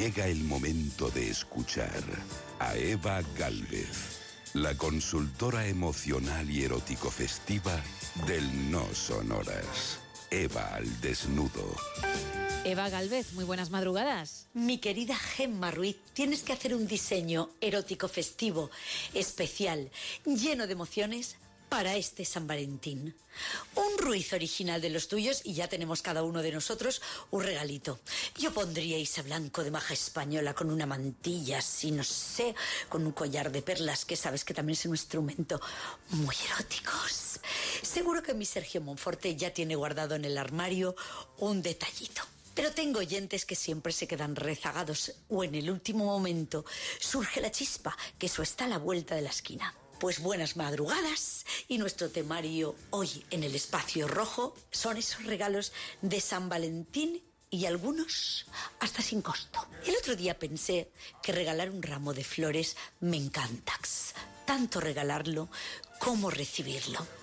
Llega el momento de escuchar a Eva Galvez, la consultora emocional y erótico festiva del No Sonoras. Eva al desnudo. Eva Galvez, muy buenas madrugadas. Mi querida Gemma Ruiz, tienes que hacer un diseño erótico festivo, especial, lleno de emociones para este San Valentín. Un Ruiz original de los tuyos y ya tenemos cada uno de nosotros un regalito. Yo pondría ese blanco de maja española con una mantilla así, no sé, con un collar de perlas que sabes que también es un instrumento muy eróticos. Seguro que mi Sergio Monforte ya tiene guardado en el armario un detallito. Pero tengo oyentes que siempre se quedan rezagados o en el último momento surge la chispa, que eso está a la vuelta de la esquina. Pues buenas madrugadas y nuestro temario hoy en el espacio rojo son esos regalos de San Valentín y algunos hasta sin costo. El otro día pensé que regalar un ramo de flores me encanta. Tanto regalarlo como recibirlo.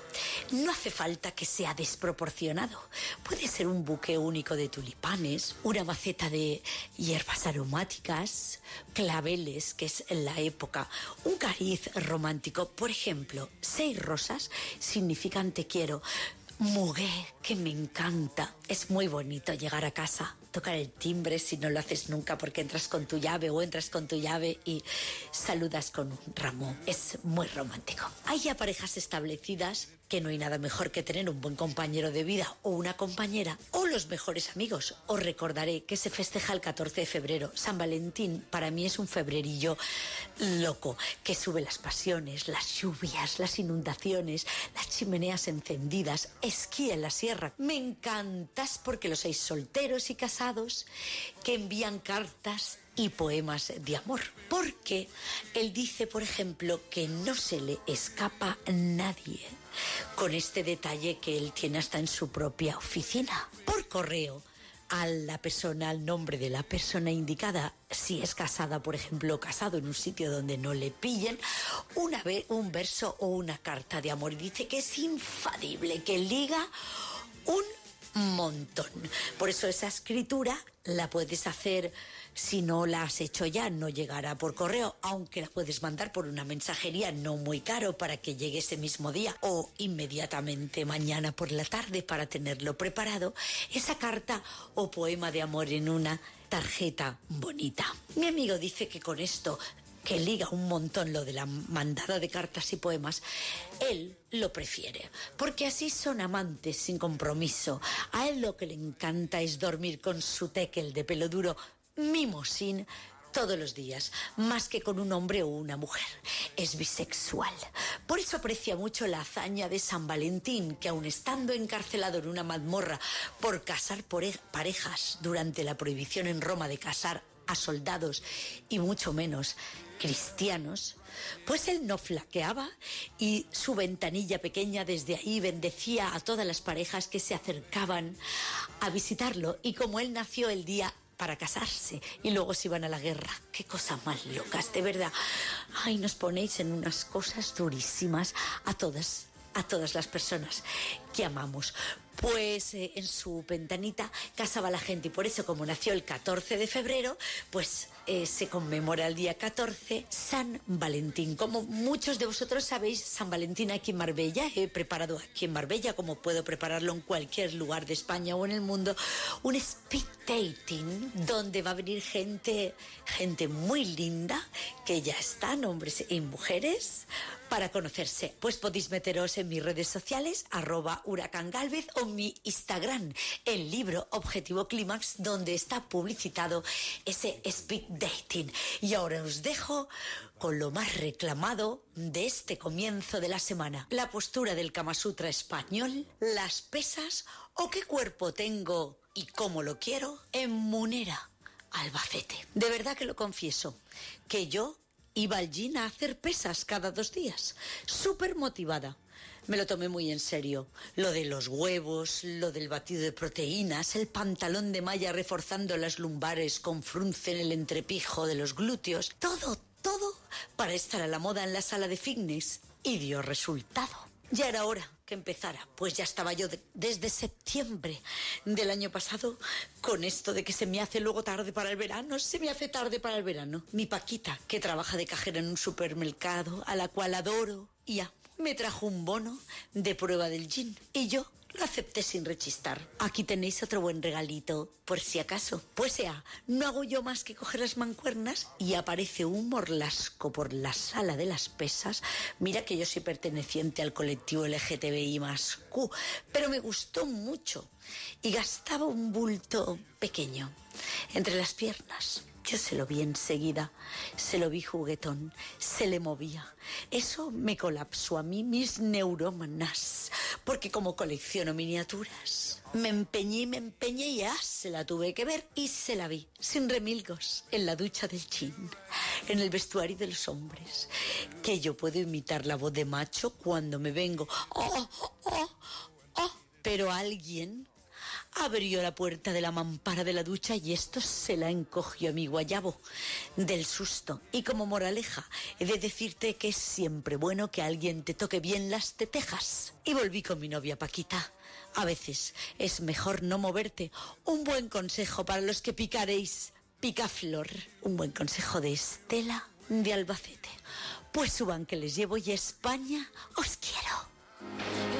No hace falta que sea desproporcionado. Puede ser un buque único de tulipanes, una maceta de hierbas aromáticas, claveles, que es la época, un cariz romántico. Por ejemplo, seis rosas significan te quiero. Mugué, que me encanta. Es muy bonito llegar a casa, tocar el timbre si no lo haces nunca porque entras con tu llave o entras con tu llave y saludas con un ramo. Es muy romántico. Hay ya parejas establecidas que no hay nada mejor que tener un buen compañero de vida o una compañera o los mejores amigos. Os recordaré que se festeja el 14 de febrero. San Valentín para mí es un febrerillo loco que sube las pasiones, las lluvias, las inundaciones, las chimeneas encendidas, esquí en la sierra. Me encantas porque los seis solteros y casados que envían cartas y poemas de amor. Porque él dice, por ejemplo, que no se le escapa nadie con este detalle que él tiene hasta en su propia oficina. Por correo a la persona, al nombre de la persona indicada, si es casada, por ejemplo, casado en un sitio donde no le pillen, una vez un verso o una carta de amor. Dice que es infadible, que liga un montón. Por eso esa escritura la puedes hacer si no la has hecho ya, no llegará por correo, aunque la puedes mandar por una mensajería no muy caro para que llegue ese mismo día o inmediatamente mañana por la tarde para tenerlo preparado. Esa carta o poema de amor en una tarjeta bonita. Mi amigo dice que con esto que liga un montón lo de la mandada de cartas y poemas, él lo prefiere, porque así son amantes sin compromiso. A él lo que le encanta es dormir con su tekel de pelo duro, mimosín, todos los días, más que con un hombre o una mujer. Es bisexual. Por eso aprecia mucho la hazaña de San Valentín, que aun estando encarcelado en una mazmorra por casar por parejas durante la prohibición en Roma de casar a soldados y mucho menos cristianos, pues él no flaqueaba y su ventanilla pequeña desde ahí bendecía a todas las parejas que se acercaban a visitarlo y como él nació el día para casarse y luego se iban a la guerra. Qué cosas más locas, de verdad. Ay, nos ponéis en unas cosas durísimas a todas, a todas las personas que amamos pues eh, en su ventanita casaba la gente y por eso como nació el 14 de febrero, pues eh, se conmemora el día 14 San Valentín. Como muchos de vosotros sabéis, San Valentín aquí en Marbella, he preparado aquí en Marbella, como puedo prepararlo en cualquier lugar de España o en el mundo, un speed dating donde va a venir gente, gente muy linda que ya están, hombres y mujeres, para conocerse. Pues podéis meteros en mis redes sociales, arroba huracán Galvez o mi Instagram, el libro Objetivo Clímax, donde está publicitado ese speed dating. Y ahora os dejo con lo más reclamado de este comienzo de la semana. La postura del Kama Sutra español, las pesas o qué cuerpo tengo y cómo lo quiero en Munera, Albacete. De verdad que lo confieso, que yo iba al gym a hacer pesas cada dos días, súper motivada me lo tomé muy en serio. Lo de los huevos, lo del batido de proteínas, el pantalón de malla reforzando las lumbares con frunce en el entrepijo de los glúteos, todo, todo para estar a la moda en la sala de fitness. Y dio resultado. Ya era hora que empezara. Pues ya estaba yo desde septiembre del año pasado con esto de que se me hace luego tarde para el verano, se me hace tarde para el verano. Mi Paquita, que trabaja de cajera en un supermercado, a la cual adoro y amo, me trajo un bono de prueba del gin y yo lo acepté sin rechistar. Aquí tenéis otro buen regalito, por si acaso. Pues sea, no hago yo más que coger las mancuernas y aparece un morlasco por la sala de las pesas. Mira que yo soy perteneciente al colectivo LGTBI más Q, pero me gustó mucho y gastaba un bulto pequeño entre las piernas. Yo se lo vi enseguida, se lo vi juguetón, se le movía. Eso me colapsó a mí mis neuronas, porque como colecciono miniaturas, me empeñé me empeñé y ya se la tuve que ver y se la vi, sin remilgos, en la ducha del chin, en el vestuario de los hombres, que yo puedo imitar la voz de macho cuando me vengo. ¡Oh, oh, oh! Pero alguien abrió la puerta de la mampara de la ducha y esto se la encogió a mi guayabo del susto. Y como moraleja, he de decirte que es siempre bueno que alguien te toque bien las tetejas. Y volví con mi novia Paquita. A veces es mejor no moverte. Un buen consejo para los que picaréis picaflor. Un buen consejo de Estela de Albacete. Pues suban que les llevo y España os quiero.